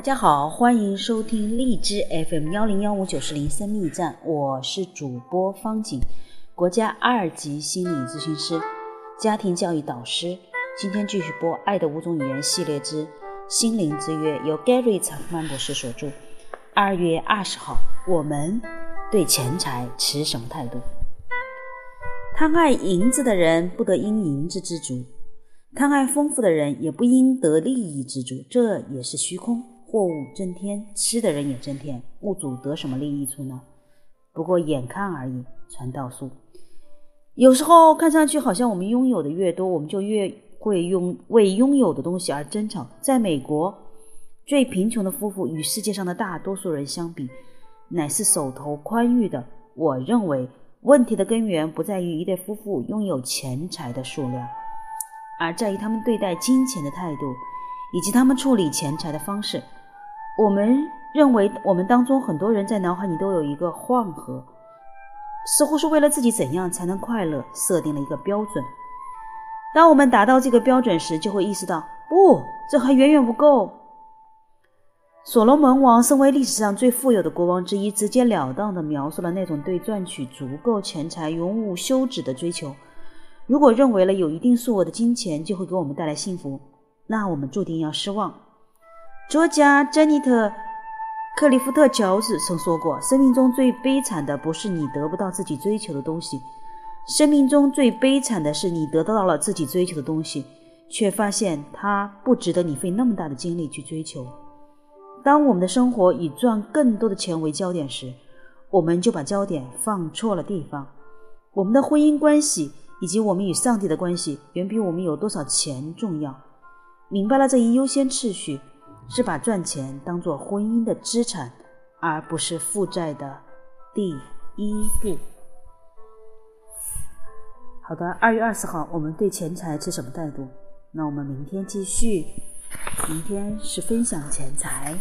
大家好，欢迎收听荔枝 FM 幺零幺五九四零生命站，我是主播方景，国家二级心理咨询师，家庭教育导师。今天继续播《爱的五种语言》系列之《心灵之约》，由 Gary 查曼博士所著。二月二十号，我们对钱财持什么态度？贪爱银子的人不得因银子知足，贪爱丰富的人也不应得利益知足，这也是虚空。货物增添，吃的人也增添，物主得什么利益处呢？不过眼看而已。传道书，有时候看上去好像我们拥有的越多，我们就越会拥为拥有的东西而争吵。在美国，最贫穷的夫妇与世界上的大多数人相比，乃是手头宽裕的。我认为问题的根源不在于一对夫妇拥有钱财的数量，而在于他们对待金钱的态度，以及他们处理钱财的方式。我们认为，我们当中很多人在脑海里都有一个换盒，似乎是为了自己怎样才能快乐设定了一个标准。当我们达到这个标准时，就会意识到，不，这还远远不够。所罗门王身为历史上最富有的国王之一，直截了当地描述了那种对赚取足够钱财永无休止的追求。如果认为了有一定数额的金钱就会给我们带来幸福，那我们注定要失望。作家珍妮特·克利夫特·乔治曾说过：“生命中最悲惨的不是你得不到自己追求的东西，生命中最悲惨的是你得到了自己追求的东西，却发现它不值得你费那么大的精力去追求。”当我们的生活以赚更多的钱为焦点时，我们就把焦点放错了地方。我们的婚姻关系以及我们与上帝的关系，远比我们有多少钱重要。明白了这一优先次序。是把赚钱当做婚姻的资产，而不是负债的第一步。好的，二月二十号，我们对钱财持什么态度？那我们明天继续。明天是分享钱财。